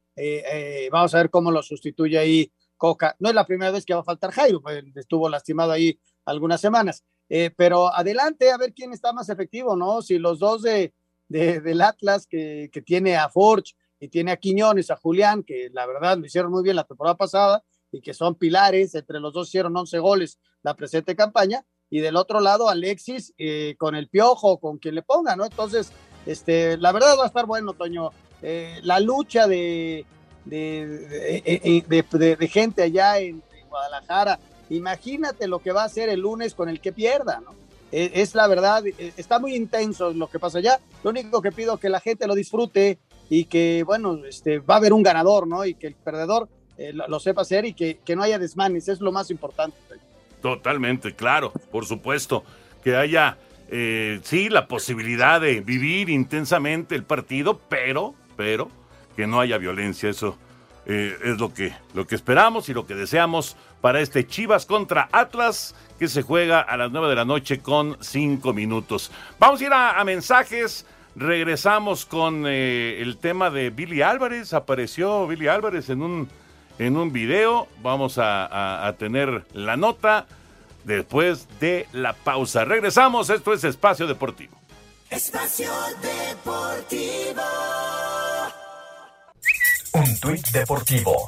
Vamos a ver cómo lo sustituye ahí Coca. No es la primera vez que va a faltar Jairo, pues estuvo lastimado ahí algunas semanas. Eh, pero adelante, a ver quién está más efectivo, ¿no? Si los dos de, de- del Atlas, que, que tiene a Forge y tiene a Quiñones, a Julián, que la verdad lo hicieron muy bien la temporada pasada y que son pilares, entre los dos hicieron 11 goles la presente campaña, y del otro lado Alexis eh, con el piojo, con quien le ponga, ¿no? Entonces, este, la verdad va a estar bueno, Toño. Eh, la lucha de, de, de- de- gente allá en Guadalajara, imagínate lo que va a hacer el lunes con el que pierda, ¿no? Eh, es la verdad, eh, está muy intenso lo que pasa allá. Lo único que pido es que la gente lo disfrute y que, bueno, este, va a haber un ganador, ¿no? Y que el perdedor eh, lo, lo sepa hacer y que, que no haya desmanes, es lo más importante. Totalmente, claro, por supuesto. Que haya, eh, sí, la posibilidad de vivir intensamente el partido, pero, pero, que no haya violencia. Eso eh, es lo que, lo que esperamos y lo que deseamos para este Chivas contra Atlas, que se juega a las 9 de la noche con 5 minutos. Vamos a ir a, a mensajes. Regresamos con eh, el tema de Billy Álvarez. Apareció Billy Álvarez en un, en un video. Vamos a, a- a tener la nota después de la pausa. Regresamos. Esto es Espacio Deportivo. Espacio Deportivo. Un tuit deportivo.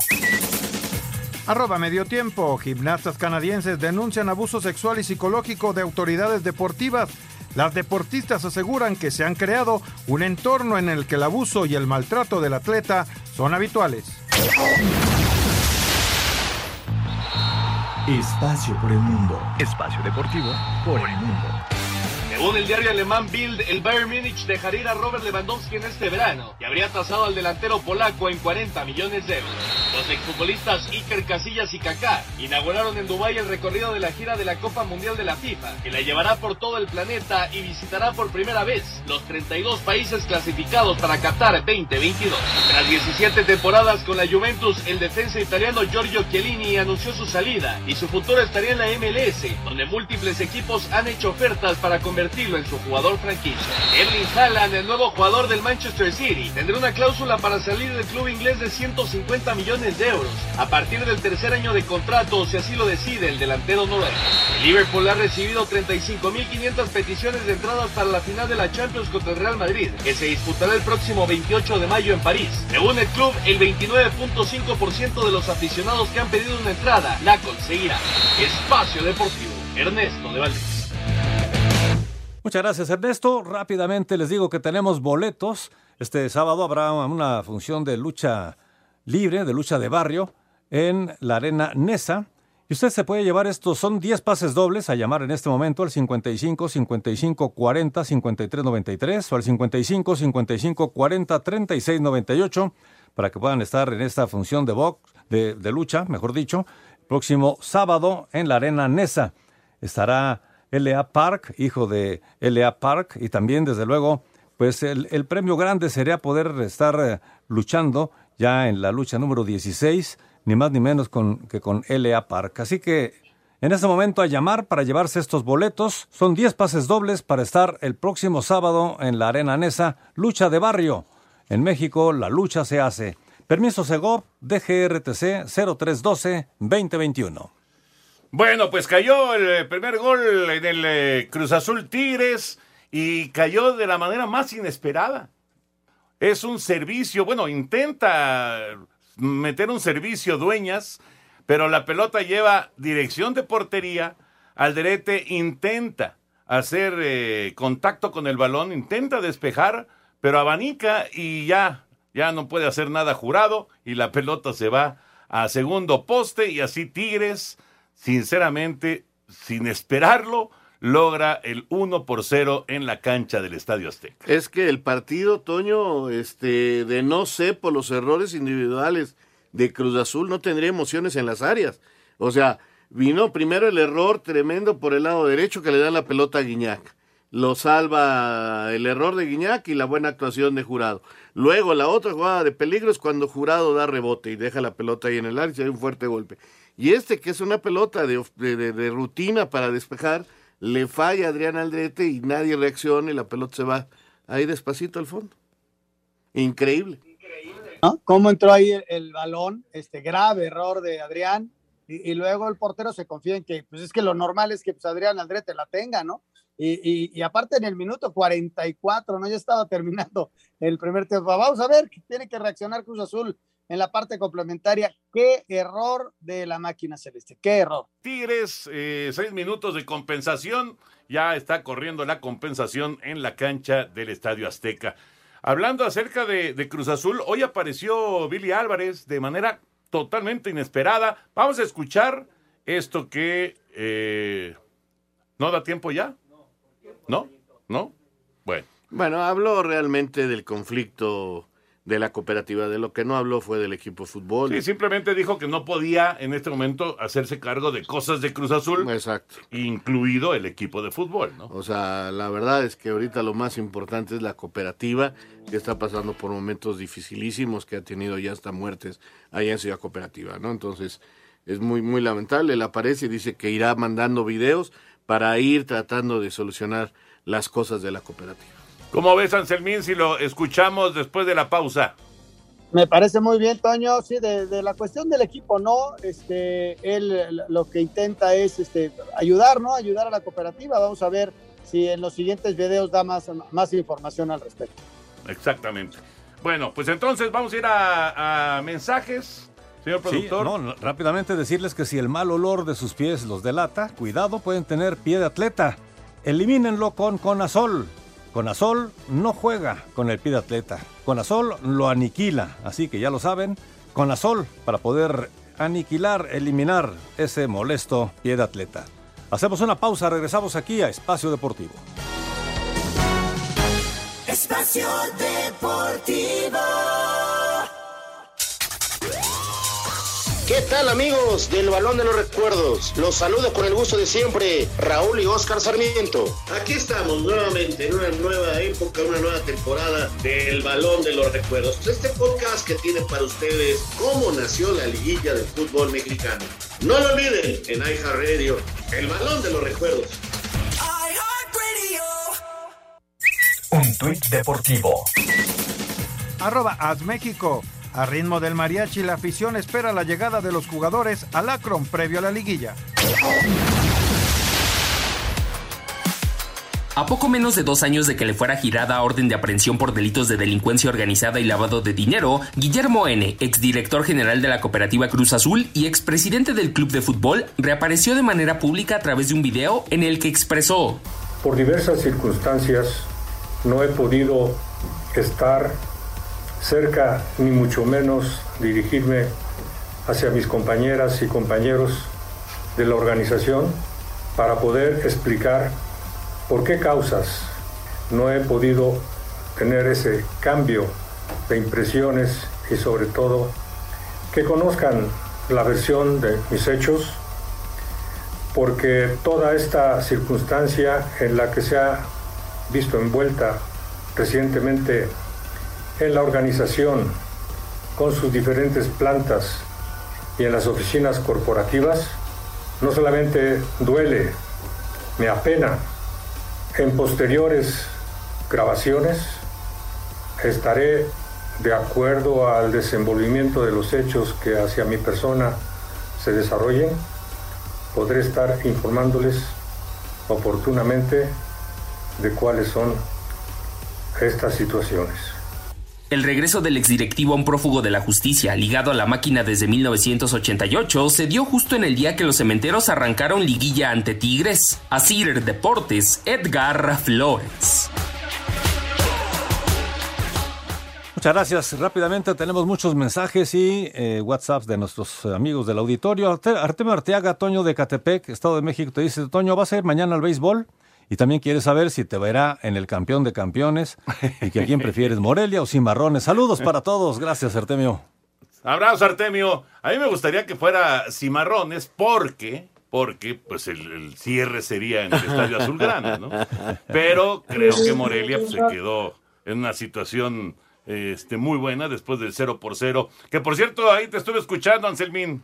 Arroba medio tiempo. Gimnastas canadienses denuncian abuso sexual y psicológico de autoridades deportivas. Las deportistas aseguran que se han creado un entorno en el que el abuso y el maltrato del atleta son habituales. Espacio por el mundo. Espacio deportivo por el mundo. Según el diario alemán Bild, el Bayern Múnich dejaría ir a Robert Lewandowski en este verano y habría tasado al delantero polaco en 40 millones de euros. Los exfutbolistas Iker Casillas y Kaká inauguraron en Dubái el recorrido de la gira de la Copa Mundial de la FIFA, que la llevará por todo el planeta y visitará por primera vez los 32 países clasificados para Qatar 2022. Tras 17 temporadas con la Juventus, el defensa italiano Giorgio Chiellini anunció su salida y su futuro estaría en la MLS, donde múltiples equipos han hecho ofertas para convertirlo en su jugador franquicia. Erling Haaland, el nuevo jugador del Manchester City, tendrá una cláusula para salir del club inglés de 150 millones de euros a partir del tercer año de contrato, si así lo decide el delantero noruego. El Liverpool ha recibido 35.500 peticiones de entradas para la final de la Champions contra el Real Madrid, que se disputará el próximo 28 de mayo en París. Según el club, el 29.5% de los aficionados que han pedido una entrada la conseguirá. Espacio Deportivo, Ernesto de Valdés. Muchas gracias, Ernesto. Rápidamente les digo que tenemos boletos. Este sábado habrá una función de lucha libre, de lucha de barrio, en la Arena Nesa. Y usted se puede llevar estos, son 10 pases dobles a llamar en este momento al 55 55 40 53 93 o al 55 55 40 36 98 para que puedan estar en esta función de box, de, lucha, mejor dicho, próximo sábado en la Arena Nesa. Estará L.A. Park, hijo de L.A. Park, y también, desde luego, pues el, el premio grande sería poder estar eh, luchando ya en la lucha número 16, ni más ni menos que con L.A. Park. Así que en este momento a llamar para llevarse estos boletos. Son 10 pases dobles para estar el próximo sábado en la Arena Nesa, lucha de barrio. En México la lucha se hace. Permiso Segov, DGRTC 0312-2021. Bueno, pues cayó el eh, primer gol en el eh, Cruz Azul Tigres y cayó de la manera más inesperada. Es un servicio, bueno, intenta meter un servicio dueñas, pero la pelota lleva dirección de portería, Alderete intenta hacer eh, contacto con el balón, intenta despejar, pero abanica y ya, ya no puede hacer nada jurado y la pelota se va a segundo poste y así Tigres, sinceramente, sin esperarlo, logra el 1 por 0 en la cancha del Estadio Azteca. Es que el partido, Toño, este, de no ser por los errores individuales de Cruz Azul, no tendría emociones en las áreas. O sea, vino primero el error tremendo por el lado derecho que le da la pelota a Guiñac. Lo salva el error de Guiñac y la buena actuación de Jurado. Luego la otra jugada de peligro es cuando Jurado da rebote y deja la pelota ahí en el área y hay un fuerte golpe. Y este, que es una pelota de, de rutina para despejar, le falla Adrián Aldrete y nadie reacciona y la pelota se va ahí despacito al fondo. Increíble. ¿No? ¿Cómo entró ahí el, balón? Este grave error de Adrián. Y, y, luego el portero se confía en que, pues es que lo normal es que pues, Adrián Aldrete la tenga, ¿no? Y, y, y, aparte en el minuto 44, ¿no? Ya estaba terminando el primer tiempo. Vamos a ver, tiene que reaccionar Cruz Azul en la parte complementaria. Qué error de la máquina celeste, qué error. Tigres, eh, seis minutos de compensación. Ya está corriendo la compensación en la cancha del Estadio Azteca. Hablando acerca de, de Cruz Azul, hoy apareció Billy Álvarez de manera totalmente inesperada. Vamos a escuchar esto que eh, no da tiempo ya. ¿No? ¿No? Bueno. Bueno, habló realmente del conflicto de la cooperativa. De lo que no habló fue del equipo de fútbol. Sí, simplemente dijo que no podía en este momento hacerse cargo de cosas de Cruz Azul. Exacto. Incluido el equipo de fútbol, ¿no? O sea, la verdad es que ahorita lo más importante es la cooperativa, que está pasando por momentos dificilísimos, que ha tenido ya hasta muertes allá en Ciudad Cooperativa, ¿no? Entonces, es muy, muy lamentable. Él aparece y dice que irá mandando videos para ir tratando de solucionar las cosas de la cooperativa. ¿Cómo ves, Anselmín, si lo escuchamos después de la pausa? Me parece muy bien, Toño. Sí, de, de, la cuestión del equipo, no. Este, él lo que intenta es este, ayudar, ¿no? Ayudar a la cooperativa. Vamos a ver si en los siguientes videos da más, más información al respecto. Exactamente. Bueno, pues entonces vamos a ir a, a mensajes. Señor productor. Sí, no, rápidamente decirles que si el mal olor de sus pies los delata, cuidado, pueden tener pie de atleta. Elimínenlo con Conazol. Conazol no juega con el pie de atleta. Lo aniquila. Así que ya lo saben, Conazol para poder aniquilar, eliminar ese molesto pie de atleta. Hacemos una pausa, regresamos aquí a Espacio Deportivo. Espacio Deportivo. ¿Qué tal amigos del Balón de los Recuerdos? Los saludo con el gusto de siempre, Raúl y Oscar Sarmiento. Aquí estamos nuevamente en una nueva época, una nueva temporada del Balón de los Recuerdos. Este podcast que tiene para ustedes cómo nació la liguilla del fútbol mexicano. No lo olviden en iHeartRadio, el Balón de los Recuerdos. Un tuit deportivo. Arroba México. A ritmo del mariachi, la afición espera la llegada de los jugadores al Akron previo a la liguilla. A poco menos de dos años de que le fuera girada orden de aprehensión por delitos de delincuencia organizada y lavado de dinero, Guillermo N., exdirector general de la cooperativa Cruz Azul y expresidente del club de fútbol, reapareció de manera pública a través de un video en el que expresó: Por diversas circunstancias no he podido estar cerca ni mucho menos dirigirme hacia mis compañeras y compañeros de la organización para poder explicar por qué causas no he podido tener ese cambio de impresiones y sobre todo que conozcan la versión de mis hechos, porque toda esta circunstancia en la que se ha visto envuelta recientemente en la organización con sus diferentes plantas y en las oficinas corporativas, no solamente duele, me apena. En posteriores grabaciones estaré de acuerdo al desenvolvimiento de los hechos que hacia mi persona se desarrollen, podré estar informándoles oportunamente de cuáles son estas situaciones. El regreso del exdirectivo a un prófugo de la justicia ligado a la máquina desde 1988 se dio justo en el día que los cementeros arrancaron liguilla ante Tigres. Asir Deportes, Edgar Flores. Muchas gracias. Rápidamente tenemos muchos mensajes y eh, WhatsApps de nuestros amigos del auditorio. Arte- Artemio Arteaga, Toño de Catepec, Estado de México, te dice, Toño, ¿vas a ir mañana al béisbol? Y también quiere saber si te verá en el campeón de campeones y que a quién prefieres, Morelia o Cimarrones. Saludos para todos. Gracias, Artemio. Abrazo, Artemio. A mí me gustaría que fuera Cimarrones porque, porque pues el, el cierre sería en el Estadio Azulgrana, ¿no? Pero creo que Morelia pues, se quedó en una situación este, muy buena después del 0 por 0. Que por cierto, ahí te estuve escuchando, Anselmín.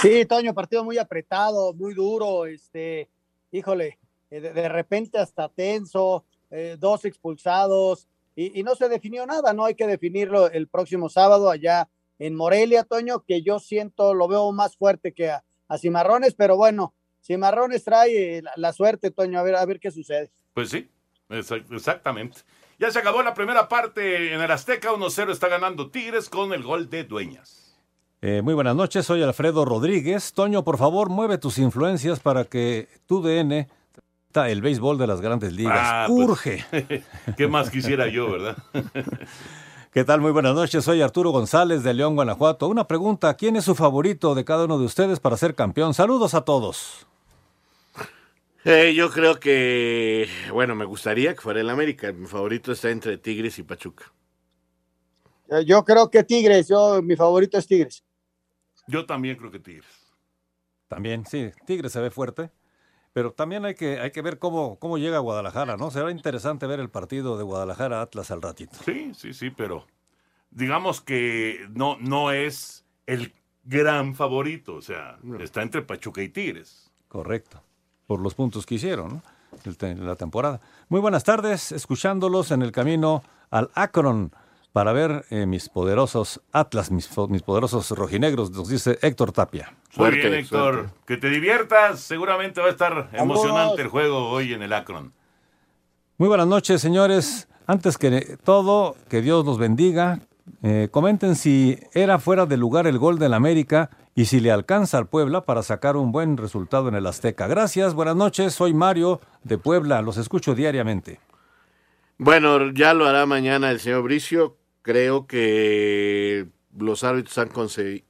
Sí, Toño, partido muy apretado, muy duro, este, híjole, eh, de, de repente hasta tenso, eh, dos expulsados, y, y no se definió nada, ¿no? Hay que definirlo el próximo sábado allá en Morelia, Toño, que yo siento, lo veo más fuerte que a, a Cimarrones, pero bueno, Cimarrones trae eh, la, la suerte, Toño, a ver, a ver qué sucede. Pues sí, exa- exactamente. Ya se acabó la primera parte en el Azteca, 1-0 está ganando Tigres con el gol de Dueñas. Eh, muy buenas noches, soy Alfredo Rodríguez. Toño, por favor, mueve tus influencias para que tu DN está el béisbol de las grandes ligas. Ah, pues, Urge. (laughs) ¿Qué más quisiera yo, verdad? (laughs) ¿Qué tal? Muy buenas noches. Soy Arturo González de León, Guanajuato. Una pregunta, ¿quién es su favorito de cada uno de ustedes para ser campeón? Saludos a todos. Eh, yo creo que, bueno, me gustaría que fuera el América. Mi favorito está entre Tigres y Pachuca. Eh, Yo creo que Tigres, yo, mi favorito es Tigres. Yo también creo que Tigres. También, sí, Tigre se ve fuerte, pero también hay que, hay que ver cómo, cómo llega a Guadalajara, ¿no? Será interesante ver el partido de Guadalajara-Atlas al ratito. Sí, sí, sí, pero digamos que no, no es el gran favorito, o sea, está entre Pachuca y Tigres. Correcto, por los puntos que hicieron, ¿no? El te- la temporada. Muy buenas tardes, escuchándolos en el camino al Akron para ver eh, mis poderosos Atlas, mis, mis poderosos rojinegros, nos dice Héctor Tapia. Muy bien, Héctor. Que te diviertas, seguramente va a estar emocionante el juego hoy en el Akron. Muy buenas noches, señores. Antes que todo, que Dios los bendiga. Eh, comenten si era fuera de lugar el gol del América y si le alcanza al Puebla para sacar un buen resultado en el Azteca. Gracias, buenas noches. Soy Mario de Puebla. Los escucho diariamente. Bueno, ya lo hará mañana el señor Bricio. Creo que los árbitros han coincidido.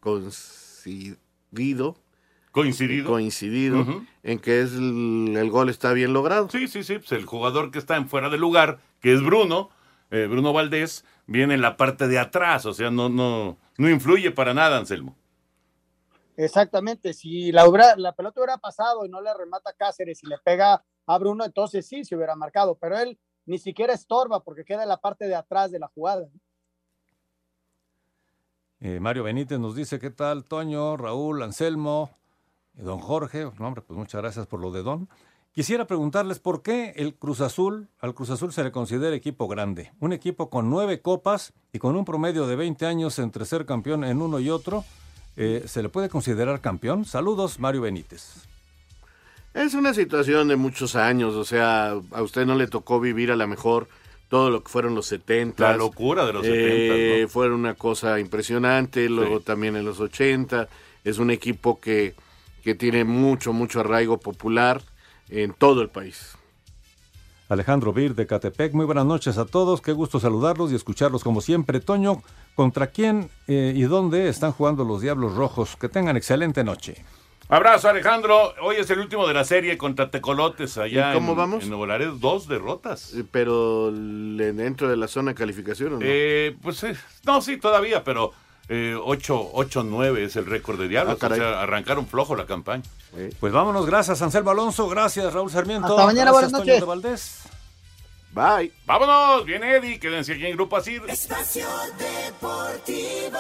Coincidido. Coincidido en que es el, el gol está bien logrado. Sí, sí, sí. Pues el jugador que está en fuera de lugar, que es Bruno, eh, Bruno Valdés, viene en la parte de atrás, o sea, no, no, no influye para nada, Anselmo. Exactamente, si la, la pelota hubiera pasado y no le remata a Cáceres y le pega a Bruno, entonces sí se hubiera marcado, pero él ni siquiera estorba porque queda en la parte de atrás de la jugada. Eh, Mario Benítez nos dice, ¿qué tal, Toño, Raúl, Anselmo, don Jorge? No, hombre, pues muchas gracias por lo de don. Quisiera preguntarles por qué el Cruz Azul, al Cruz Azul se le considera equipo grande. Un equipo con nueve copas y con un promedio de 20 años entre ser campeón en uno y otro. eh, ¿Se le puede considerar campeón? Saludos, Mario Benítez. Es una situación de muchos años, o sea, a usted no le tocó vivir a lo mejor todo lo que fueron los 70. La locura de los 70, ¿no? Fueron una cosa impresionante, luego también en los 80. Es un equipo que, que tiene mucho, mucho arraigo popular en todo el país. Alejandro Vir de Catepec, muy buenas noches a todos, qué gusto saludarlos y escucharlos como siempre. Toño, ¿contra quién eh, y dónde están jugando los Diablos Rojos? Que tengan excelente noche. Abrazo, Alejandro. Hoy es el último de la serie contra Tecolotes allá ¿Y cómo en, vamos? en Nuevo Laredo. Dos derrotas. Eh, Pero dentro de la zona de calificación, ¿o no? Eh, pues eh, no, sí, todavía, pero eh, 8-9 es el récord de Diablos. Ah, o sea, arrancaron flojo la campaña. Pues vámonos, gracias Anselmo Alonso, gracias Raúl Sarmiento. Hasta mañana, gracias, buenas noches. de Valdés. Bye. Vámonos, viene Eddie, quédense aquí en Grupo Asir. Espacio Deportivo.